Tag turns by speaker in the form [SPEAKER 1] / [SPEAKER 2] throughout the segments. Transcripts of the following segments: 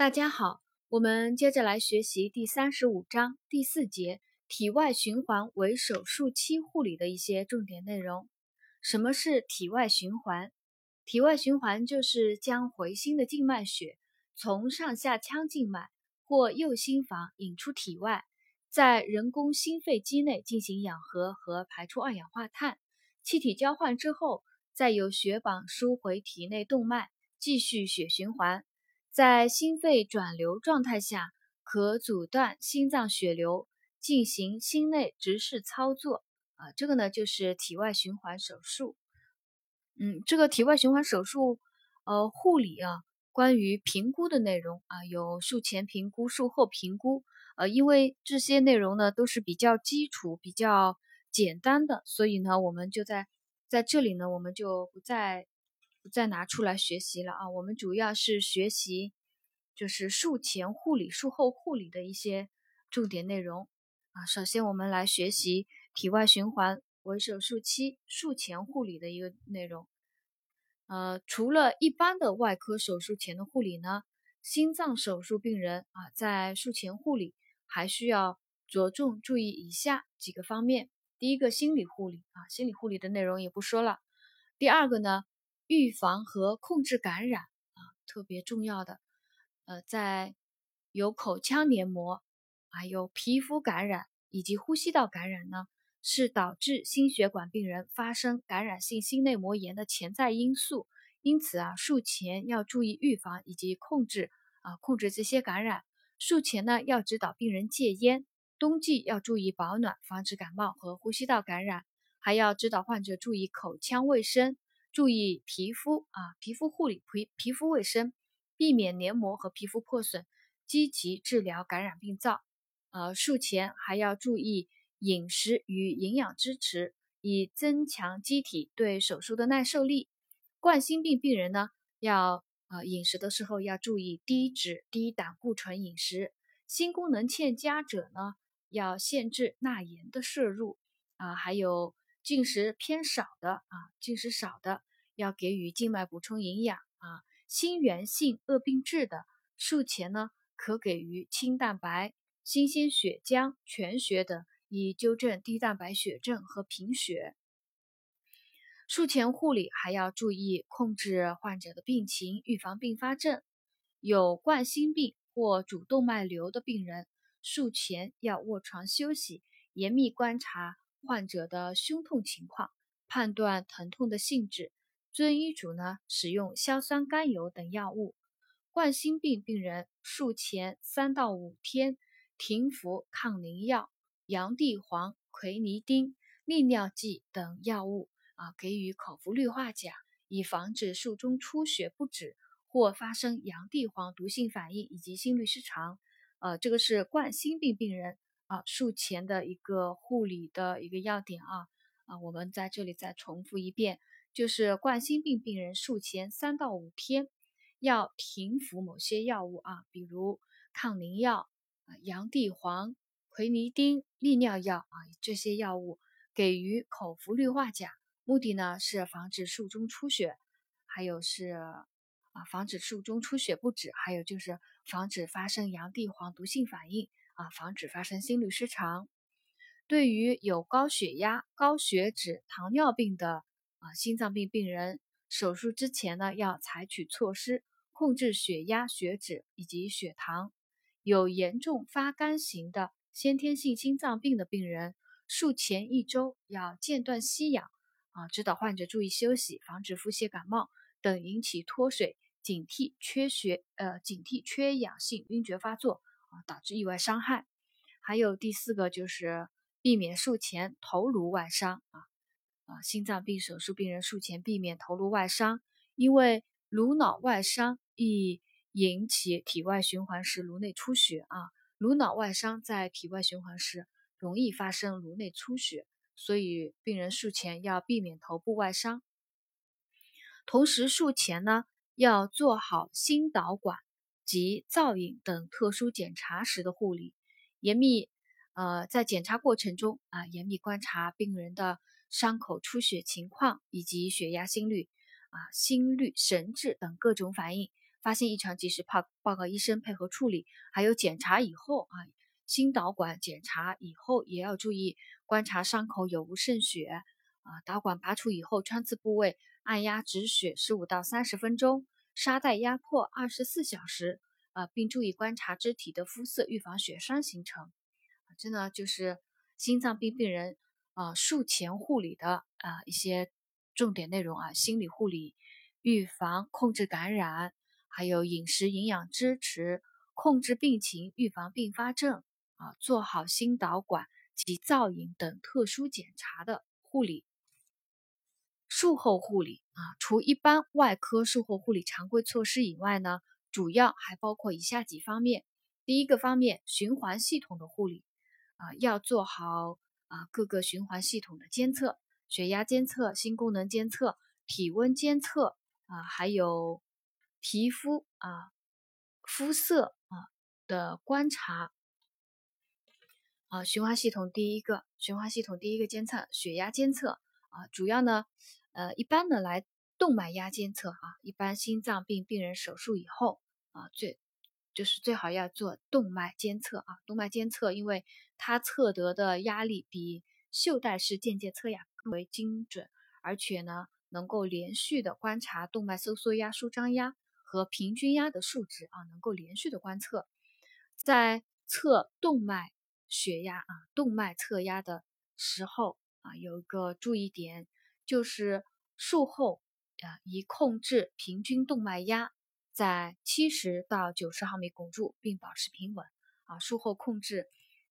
[SPEAKER 1] 大家好，我们接着来学习第三十五章第四节体外循环为手术期护理的一些重点内容。什么是体外循环？体外循环就是将回心的静脉血从上下腔静脉或右心房引出体外，在人工心肺机内进行氧合和排出二氧化碳，气体交换之后，再由血绑输回体内动脉，继续血循环。在心肺转流状态下，可阻断心脏血流，进行心内直视操作。啊，这个呢就是体外循环手术。嗯，这个体外循环手术，呃，护理啊，关于评估的内容啊，有术前评估、术后评估。呃，因为这些内容呢都是比较基础、比较简单的，所以呢，我们就在在这里呢，我们就不再。不再拿出来学习了啊！我们主要是学习就是术前护理、术后护理的一些重点内容啊。首先，我们来学习体外循环为手术期术前护理的一个内容。呃，除了一般的外科手术前的护理呢，心脏手术病人啊，在术前护理还需要着重注意以下几个方面。第一个，心理护理啊，心理护理的内容也不说了。第二个呢？预防和控制感染啊，特别重要的。呃，在有口腔黏膜、还有皮肤感染以及呼吸道感染呢，是导致心血管病人发生感染性心内膜炎的潜在因素。因此啊，术前要注意预防以及控制啊，控制这些感染。术前呢，要指导病人戒烟，冬季要注意保暖，防止感冒和呼吸道感染，还要指导患者注意口腔卫生。注意皮肤啊，皮肤护理皮皮肤卫生，避免黏膜和皮肤破损，积极治疗感染病灶。呃，术前还要注意饮食与营养支持，以增强机体对手术的耐受力。冠心病病人呢，要呃饮食的时候要注意低脂低胆固醇饮食。心功能欠佳者呢，要限制钠盐的摄入啊，还有。进食偏少的啊，进食少的要给予静脉补充营养啊。心源性恶病质的术前呢，可给予清蛋白、新鲜血浆、全血等，以纠正低蛋白血症和贫血。术前护理还要注意控制患者的病情，预防并发症。有冠心病或主动脉瘤的病人，术前要卧床休息，严密观察。患者的胸痛情况，判断疼痛的性质，遵医嘱呢使用硝酸甘油等药物。冠心病病人术前三到五天停服抗凝药、洋地黄、奎尼丁、利尿剂等药物啊，给予口服氯化钾，以防止术中出血不止或发生洋地黄毒性反应以及心律失常。呃，这个是冠心病病人。啊，术前的一个护理的一个要点啊啊，我们在这里再重复一遍，就是冠心病病人术前三到五天要停服某些药物啊，比如抗凝药、啊洋地黄、奎尼丁、利尿药啊这些药物，给予口服氯化钾，目的呢是防止术中出血，还有是啊防止术中出血不止，还有就是防止发生洋地黄毒性反应。啊，防止发生心律失常。对于有高血压、高血脂、糖尿病的啊心脏病病人，手术之前呢，要采取措施控制血压、血脂以及血糖。有严重发干型的先天性心脏病的病人，术前一周要间断吸氧啊，指导患者注意休息，防止腹泻、感冒等引起脱水，警惕缺血呃，警惕缺氧性晕厥发作。啊，导致意外伤害。还有第四个就是避免术前头颅外伤啊啊，心脏病手术病人术前避免头颅外伤，因为颅脑外伤易引起体外循环时颅内出血啊。颅脑外伤在体外循环时容易发生颅内出血，所以病人术前要避免头部外伤。同时术前呢要做好心导管。及造影等特殊检查时的护理，严密呃在检查过程中啊严密观察病人的伤口出血情况以及血压、心率啊心率、神志等各种反应，发现异常及时报报告医生配合处理。还有检查以后啊，心导管检查以后也要注意观察伤口有无渗血啊。导管拔除以后，穿刺部位按压止血十五到三十分钟，沙袋压迫二十四小时啊，并注意观察肢体的肤色，预防血栓形成。这呢就是心脏病病人啊术前护理的啊一些重点内容啊，心理护理。预防、控制感染，还有饮食营养支持，控制病情，预防并发症啊，做好心导管及造影等特殊检查的护理。术后护理啊，除一般外科术后护理常规措施以外呢，主要还包括以下几方面。第一个方面，循环系统的护理啊，要做好啊各个循环系统的监测，血压监测、心功能监测、体温监测。啊，还有皮肤啊、肤色啊的观察啊，循环系统第一个，循环系统第一个监测血压监测啊，主要呢，呃，一般的来动脉压监测啊，一般心脏病病人手术以后啊，最就是最好要做动脉监测啊，动脉监测，因为它测得的压力比袖带式间接测压更为精准，而且呢。能够连续的观察动脉收缩压、舒张压和平均压的数值啊，能够连续的观测。在测动脉血压啊、动脉测压的时候啊，有一个注意点，就是术后啊，以控制平均动脉压在七十到九十毫米汞柱，并保持平稳啊。术后控制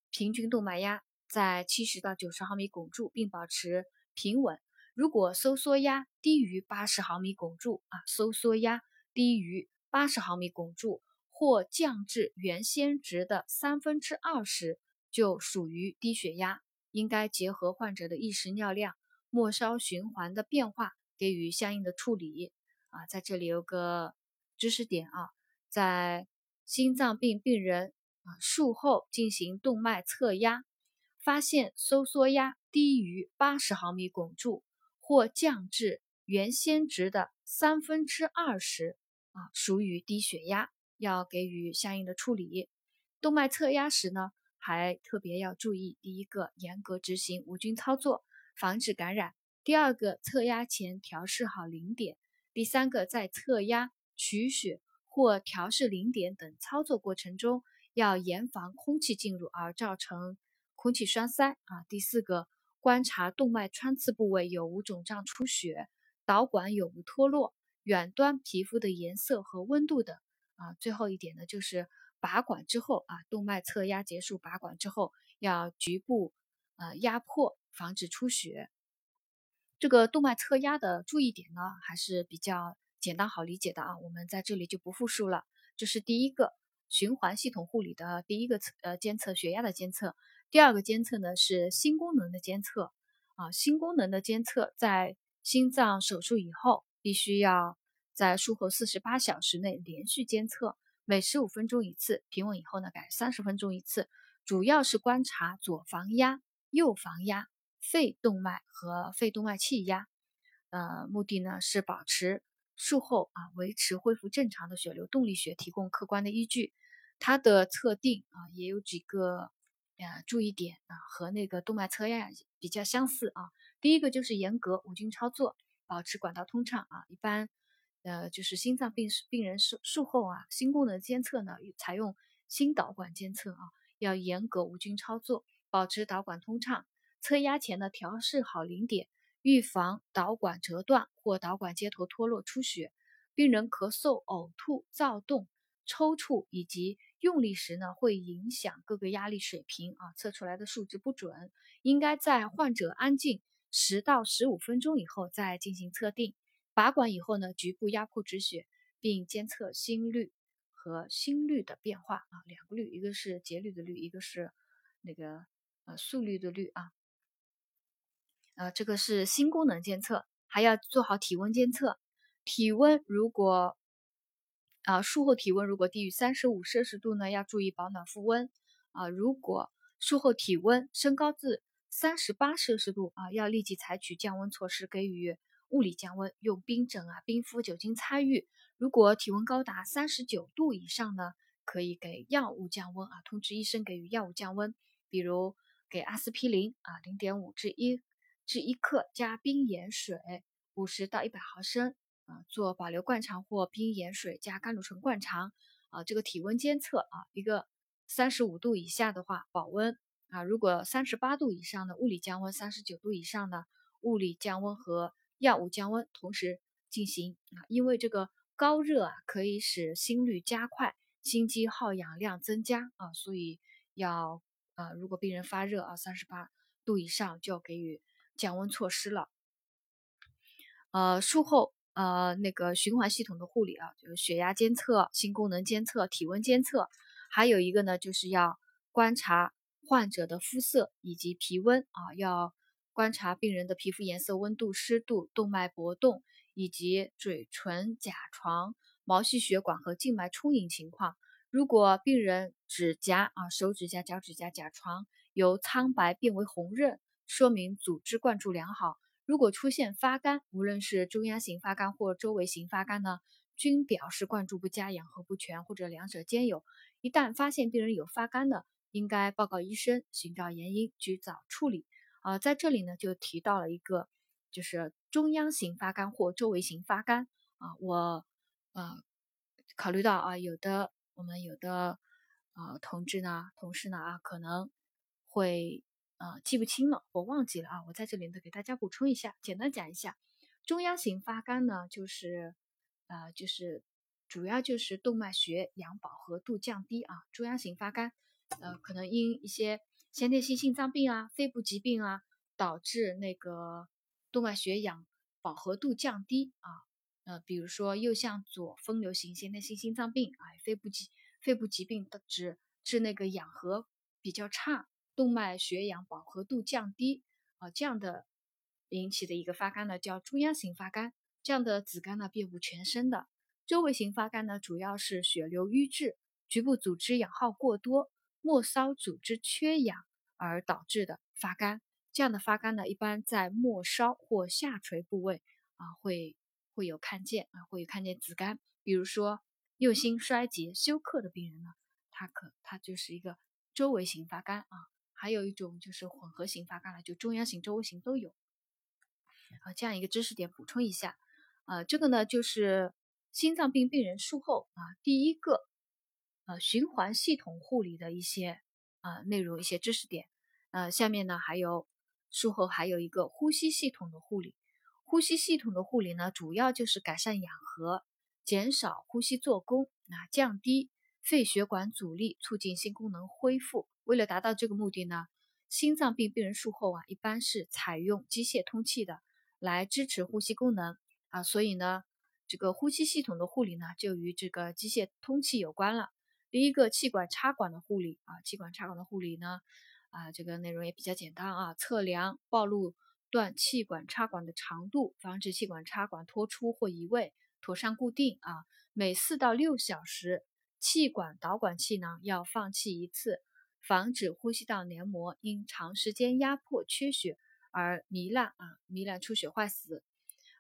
[SPEAKER 1] 平均动脉压在七十到九十毫米汞柱，并保持平稳。如果收缩压低于八十毫米汞柱啊，收缩压低于八十毫米汞柱或降至原先值的三分之二时，就属于低血压，应该结合患者的意识尿量、末梢循环的变化，给予相应的处理啊。在这里有个知识点啊，在心脏病病人啊术后进行动脉测压，发现收缩压低于八十毫米汞柱。或降至原先值的三分之二时，啊，属于低血压，要给予相应的处理。动脉测压时呢，还特别要注意：第一个，严格执行无菌操作，防止感染；第二个，测压前调试好零点；第三个，在测压、取血或调试零点等操作过程中，要严防空气进入而造成空气栓塞。啊，第四个。观察动脉穿刺部位有无肿胀出血，导管有无脱落，远端皮肤的颜色和温度等。啊，最后一点呢，就是拔管之后啊，动脉测压结束，拔管之后要局部呃压迫，防止出血。这个动脉测压的注意点呢，还是比较简单好理解的啊，我们在这里就不复述了。这是第一个循环系统护理的第一个测呃监测血压的监测。第二个监测呢是心功能的监测啊，心功能的监测在心脏手术以后，必须要在术后四十八小时内连续监测，每十五分钟一次，平稳以后呢改三十分钟一次，主要是观察左房压、右房压、肺动脉和肺动脉气压，呃，目的呢是保持术后啊维持恢复正常的血流动力学，提供客观的依据。它的测定啊也有几个。呃，注意点啊，和那个动脉测压比较相似啊。第一个就是严格无菌操作，保持管道通畅啊。一般，呃，就是心脏病病人术术后啊，心功能监测呢，采用心导管监测啊，要严格无菌操作，保持导管通畅。测压前呢，调试好零点，预防导管折断或导管接头脱落出血。病人咳嗽、呕吐、躁动、抽搐以及用力时呢，会影响各个压力水平啊，测出来的数值不准，应该在患者安静十到十五分钟以后再进行测定。拔管以后呢，局部压迫止血，并监测心率和心率的变化啊，两个率，一个是节律的律，一个是那个呃速率的率啊。呃，这个是心功能监测，还要做好体温监测，体温如果。啊，术后体温如果低于三十五摄氏度呢，要注意保暖复温。啊，如果术后体温升高至三十八摄氏度啊，要立即采取降温措施，给予物理降温，用冰枕啊、冰敷、酒精擦浴。如果体温高达三十九度以上呢，可以给药物降温啊，通知医生给予药物降温，比如给阿司匹林啊，零点五至一至一克加冰盐水五十到一百毫升啊，做保留灌肠或冰盐水加甘露醇灌肠啊，这个体温监测啊，一个三十五度以下的话保温啊，如果三十八度以上的物理降温，三十九度以上的物理降温和药物降温同时进行啊，因为这个。高热啊，可以使心率加快，心肌耗氧量增加啊，所以要啊，如果病人发热啊，三十八度以上就要给予降温措施了。呃，术后呃那个循环系统的护理啊，就是血压监测、心功能监测、体温监测，还有一个呢，就是要观察患者的肤色以及皮温啊，要观察病人的皮肤颜色、温度、湿度、动脉搏动。以及嘴唇、甲床、毛细血管和静脉充盈情况。如果病人指甲啊、手指甲、脚趾甲、甲床由苍白变为红润，说明组织灌注良好。如果出现发干，无论是中央型发干或周围型发干呢，均表示灌注不佳、氧合不全或者两者兼有。一旦发现病人有发干的，应该报告医生，寻找原因，及早处理。啊，在这里呢就提到了一个。就是中央型发干或周围型发干啊，我呃考虑到啊，有的我们有的呃同志呢、同事呢啊，可能会呃记不清了，我忘记了啊，我在这里呢给大家补充一下，简单讲一下，中央型发干呢，就是呃就是主要就是动脉血氧饱和度降低啊，中央型发干呃可能因一些先天性心脏病啊、肺部疾病啊导致那个。动脉血氧饱和度降低啊，呃，比如说右向左分流型先天性心脏病啊，肺部疾肺部疾病的指致那个氧合比较差，动脉血氧饱和度降低啊，这样的引起的一个发干呢，叫中央型发干。这样的子干呢遍布全身的，周围型发干呢主要是血流瘀滞，局部组织氧耗过多，末梢组织缺氧而导致的发干。这样的发干呢，一般在末梢或下垂部位啊，会会有看见啊，会有看见子干。比如说右心衰竭休克的病人呢，他可他就是一个周围型发干啊。还有一种就是混合型发干了，就中央型、周围型都有。啊，这样一个知识点补充一下啊，这个呢就是心脏病病人术后啊第一个呃循环系统护理的一些啊内容、一些知识点。呃，下面呢还有。术后还有一个呼吸系统的护理，呼吸系统的护理呢，主要就是改善氧合，减少呼吸做功，啊降低肺血管阻力，促进心功能恢复。为了达到这个目的呢，心脏病病人术后啊，一般是采用机械通气的来支持呼吸功能啊，所以呢，这个呼吸系统的护理呢，就与这个机械通气有关了。第一个气管插管的护理啊，气管插管的护理呢。啊，这个内容也比较简单啊，测量暴露段气管插管的长度，防止气管插管脱出或移位，妥善固定啊。每四到六小时，气管导管器呢要放气一次，防止呼吸道黏膜因长时间压迫缺血而糜烂啊，糜烂出血坏死。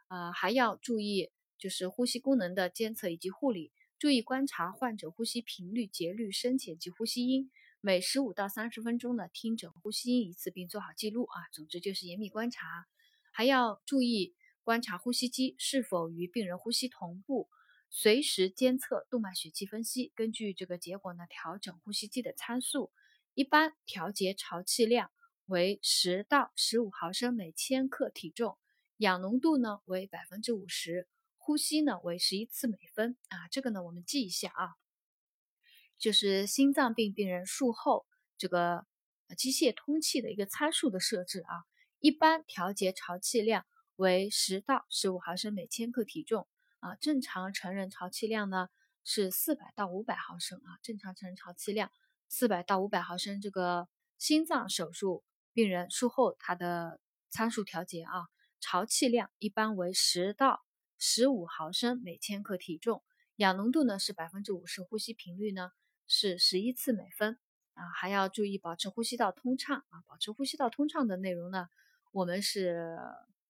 [SPEAKER 1] 啊，还要注意就是呼吸功能的监测以及护理，注意观察患者呼吸频率、节律、深浅及呼吸音。每十五到三十分钟呢，听诊呼吸音一次，并做好记录啊。总之就是严密观察，还要注意观察呼吸机是否与病人呼吸同步，随时监测动脉血气分析，根据这个结果呢调整呼吸机的参数。一般调节潮气量为十到十五毫升每千克体重，氧浓度呢为百分之五十，呼吸呢为十一次每分啊。这个呢我们记一下啊。就是心脏病病人术后这个机械通气的一个参数的设置啊，一般调节潮气量为十到十五毫升每千克体重啊，正常成人潮气量呢是四百到五百毫升啊，正常成人潮气量四百到五百毫升。这个心脏手术病人术后他的参数调节啊，潮气量一般为十到十五毫升每千克体重，氧浓度呢是百分之五十，呼吸频率呢。是十一次每分啊，还要注意保持呼吸道通畅啊，保持呼吸道通畅的内容呢，我们是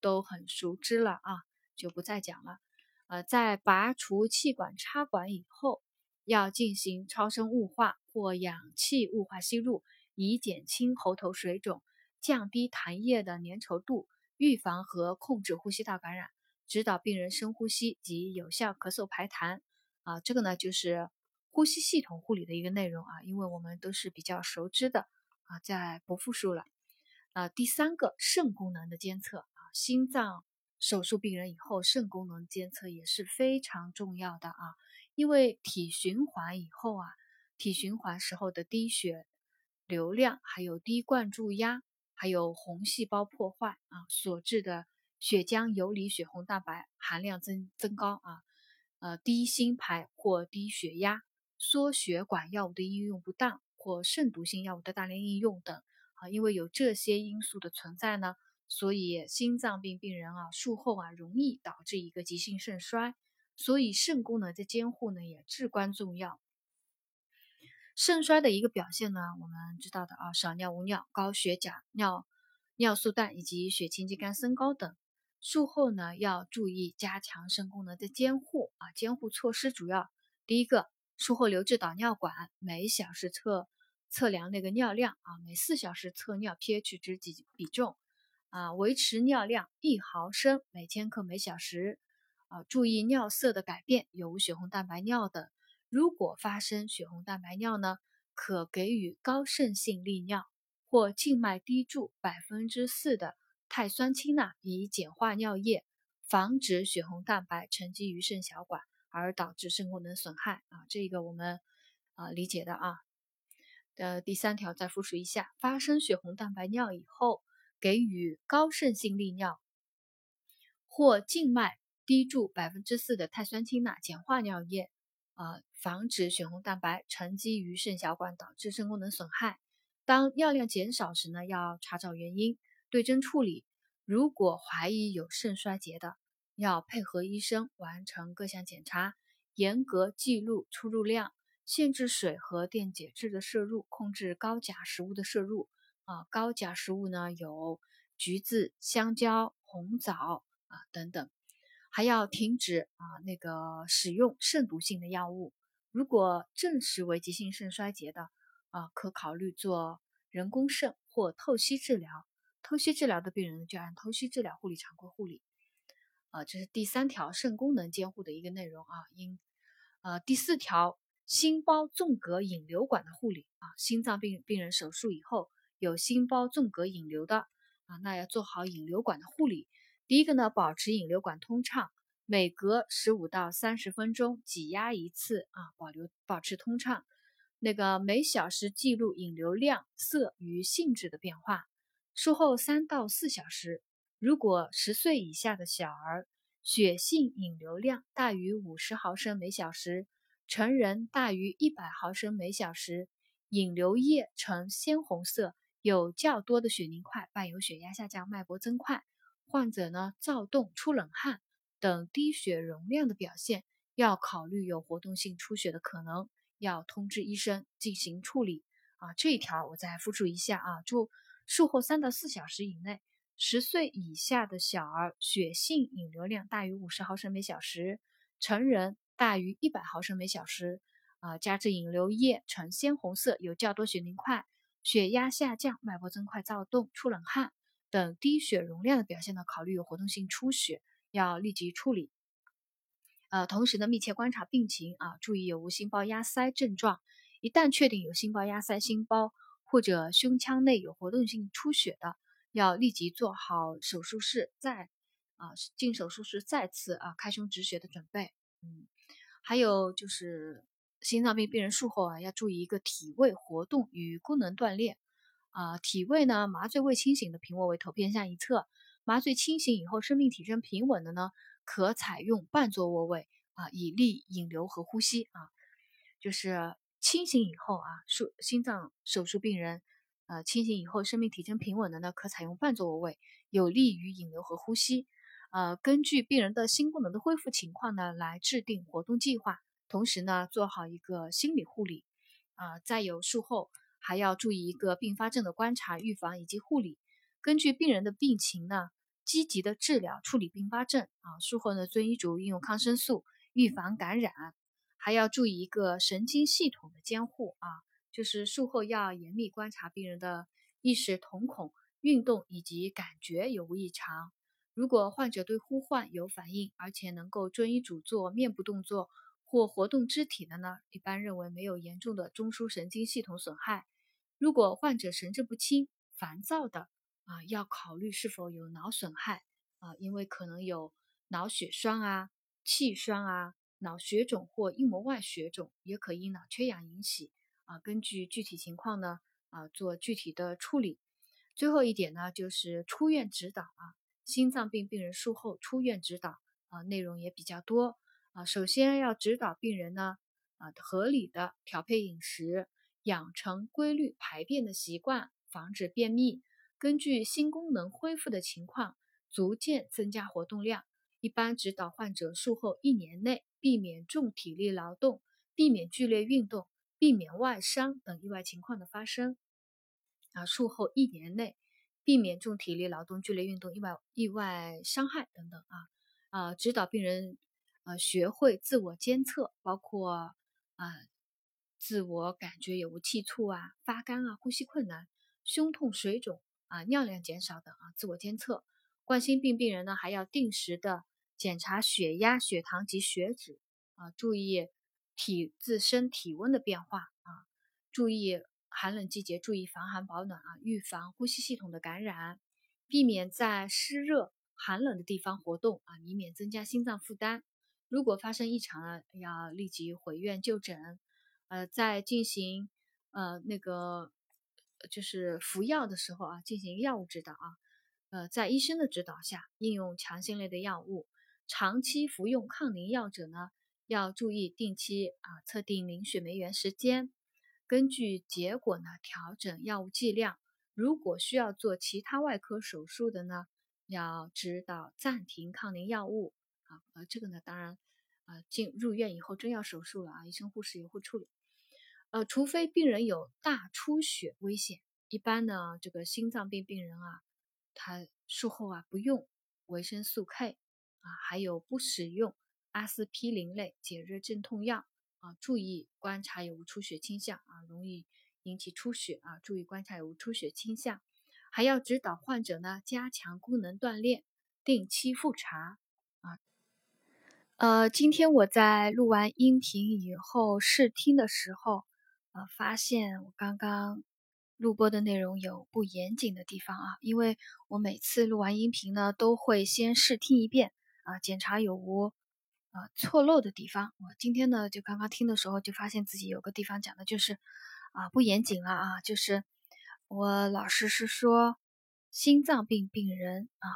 [SPEAKER 1] 都很熟知了啊，就不再讲了呃，在拔除气管插管以后，要进行超声雾化或氧气雾化吸入，以减轻喉头水肿，降低痰液的粘稠度，预防和控制呼吸道感染，指导病人深呼吸及有效咳嗽排痰。啊，这个呢就是呼吸系统护理的一个内容啊，因为我们都是比较熟知的啊，再不复述了。啊，第三个肾功能的监测啊，心脏。手术病人以后肾功能监测也是非常重要的啊，因为体循环以后啊，体循环时候的低血流量，还有低灌注压，还有红细胞破坏啊所致的血浆游离血红蛋白含量增增高啊，呃低心排或低血压，缩血管药物的应用不当或肾毒性药物的大量应用等啊，因为有这些因素的存在呢。所以心脏病病人啊，术后啊容易导致一个急性肾衰，所以肾功能的监护呢也至关重要。肾衰的一个表现呢，我们知道的啊，少尿、无尿、高血钾、尿尿素氮以及血清肌酐升高等。术后呢要注意加强肾功能的监护啊，监护措施主要第一个，术后留置导尿管，每小时测测量那个尿量啊，每四小时测尿 pH 值几比重。啊，维持尿量一毫升每千克每小时。啊，注意尿色的改变，有无血红蛋白尿等。如果发生血红蛋白尿呢，可给予高渗性利尿或静脉滴注百分之四的碳酸氢钠，以碱化尿液，防止血红蛋白沉积于肾小管而导致肾功能损害。啊，这个我们啊理解的啊。呃，第三条再复述一下：发生血红蛋白尿以后。给予高渗性利尿或静脉滴注百分之四的碳酸氢钠，碱化尿液，啊，防止血红蛋白沉积于肾小管，导致肾功能损害。当尿量减少时呢，要查找原因，对症处理。如果怀疑有肾衰竭的，要配合医生完成各项检查，严格记录出入量，限制水和电解质的摄入，控制高钾食物的摄入。啊，高钾食物呢有橘子、香蕉、红枣啊等等，还要停止啊那个使用肾毒性的药物。如果证实为急性肾衰竭的啊，可考虑做人工肾或透析治疗。透析治疗的病人就按透析治疗护理常规护理。啊，这是第三条肾功能监护的一个内容啊。应呃第四条心包纵隔引流管的护理啊，心脏病病人手术以后。有心包纵隔引流的啊，那要做好引流管的护理。第一个呢，保持引流管通畅，每隔十五到三十分钟挤压一次啊，保留保持通畅。那个每小时记录引流量、色与性质的变化。术后三到四小时，如果十岁以下的小儿血性引流量大于五十毫升每小时，成人大于一百毫升每小时，引流液呈鲜红色。有较多的血凝块，伴有血压下降、脉搏增快，患者呢躁动、出冷汗等低血容量的表现，要考虑有活动性出血的可能，要通知医生进行处理。啊，这一条我再复述一下啊，就术后三到四小时以内，十岁以下的小儿血性引流量大于五十毫升每小时，成人大于一百毫升每小时，啊，加之引流液呈鲜红色，有较多血凝块。血压下降、脉搏增快、躁动、出冷汗等低血容量的表现呢，考虑有活动性出血，要立即处理。呃，同时呢，密切观察病情啊，注意有无心包压塞症状。一旦确定有心包压塞、心包或者胸腔内有活动性出血的，要立即做好手术室再啊进手术室再次啊开胸止血的准备。嗯，还有就是。心脏病病人术后啊，要注意一个体位活动与功能锻炼啊。体位呢，麻醉未清醒的平卧位头偏向一侧；麻醉清醒以后，生命体征平稳的呢，可采用半坐卧位啊，以利引流和呼吸啊。就是清醒以后啊，术心脏手术病人呃清醒以后，生命体征平稳的呢，可采用半坐卧位，有利于引流和呼吸。呃，根据病人的心功能的恢复情况呢，来制定活动计划。同时呢，做好一个心理护理，啊，再有术后还要注意一个并发症的观察、预防以及护理。根据病人的病情呢，积极的治疗处理并发症啊。术后呢，遵医嘱应用抗生素，预防感染。还要注意一个神经系统的监护啊，就是术后要严密观察病人的意识、瞳孔、运动以及感觉有无异常。如果患者对呼唤有反应，而且能够遵医嘱做面部动作或活动肢体的呢，一般认为没有严重的中枢神经系统损害。如果患者神志不清、烦躁的啊，要考虑是否有脑损害啊，因为可能有脑血栓啊、气栓啊。脑血肿或硬膜外血肿也可因脑缺氧引起啊，根据具体情况呢啊做具体的处理。最后一点呢就是出院指导啊，心脏病病人术后出院指导啊内容也比较多啊。首先要指导病人呢啊合理的调配饮食，养成规律排便的习惯，防止便秘。根据心功能恢复的情况，逐渐增加活动量。一般指导患者术后一年内。避免重体力劳动，避免剧烈运动，避免外伤等意外情况的发生。啊，术后一年内避免重体力劳动、剧烈运动、意外意外伤害等等啊啊，指导病人呃学会自我监测，包括啊自我感觉有无气促啊、发干啊、呼吸困难、胸痛、水肿啊、尿量减少等啊，自我监测。冠心病病人呢，还要定时的。检查血压、血糖及血脂啊，注意体自身体温的变化啊，注意寒冷季节注意防寒保暖啊，预防呼吸系统的感染，避免在湿热寒冷的地方活动啊，以免增加心脏负担。如果发生异常呢，要立即回院就诊。呃，在进行呃那个就是服药的时候啊，进行药物指导啊，呃，在医生的指导下应用强心类的药物。长期服用抗凝药者呢，要注意定期啊测定凝血酶原时间，根据结果呢调整药物剂量。如果需要做其他外科手术的呢，要指导暂停抗凝药物啊。呃，这个呢，当然啊进入院以后真要手术了啊，医生护士也会处理。呃，除非病人有大出血危险，一般呢这个心脏病病人啊，他术后啊不用维生素 K。啊，还有不使用阿司匹林类解热镇痛药啊，注意观察有无出血倾向啊，容易引起出血啊，注意观察有无出血倾向，还要指导患者呢加强功能锻炼，定期复查。呃，今天我在录完音频以后试听的时候，呃，发现我刚刚录播的内容有不严谨的地方啊，因为我每次录完音频呢，都会先试听一遍。啊，检查有无呃错漏的地方。我今天呢，就刚刚听的时候，就发现自己有个地方讲的就是啊不严谨了啊。就是我老师是说心脏病病人啊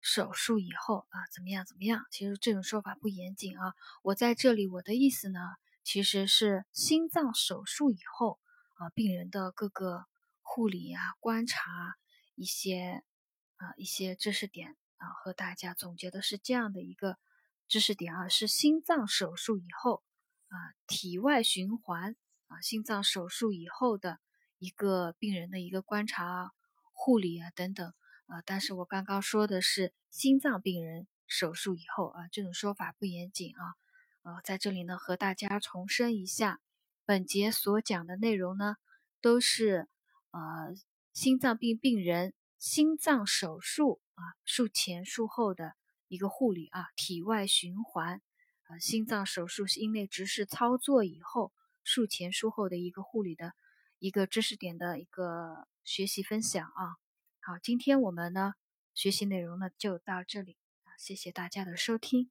[SPEAKER 1] 手术以后啊怎么样怎么样，其实这种说法不严谨啊。我在这里我的意思呢，其实是心脏手术以后啊病人的各个护理啊观察一些啊一些知识点。啊，和大家总结的是这样的一个知识点啊，是心脏手术以后啊，体外循环啊，心脏手术以后的一个病人的一个观察、护理啊等等啊。但是我刚刚说的是心脏病人手术以后啊，这种说法不严谨啊。呃，在这里呢，和大家重申一下，本节所讲的内容呢，都是呃心脏病病人心脏手术。啊，术前术后的一个护理啊，体外循环，啊，心脏手术是因内直视操作以后，术前术后的一个护理的一个知识点的一个学习分享啊。好，今天我们呢学习内容呢就到这里，谢谢大家的收听。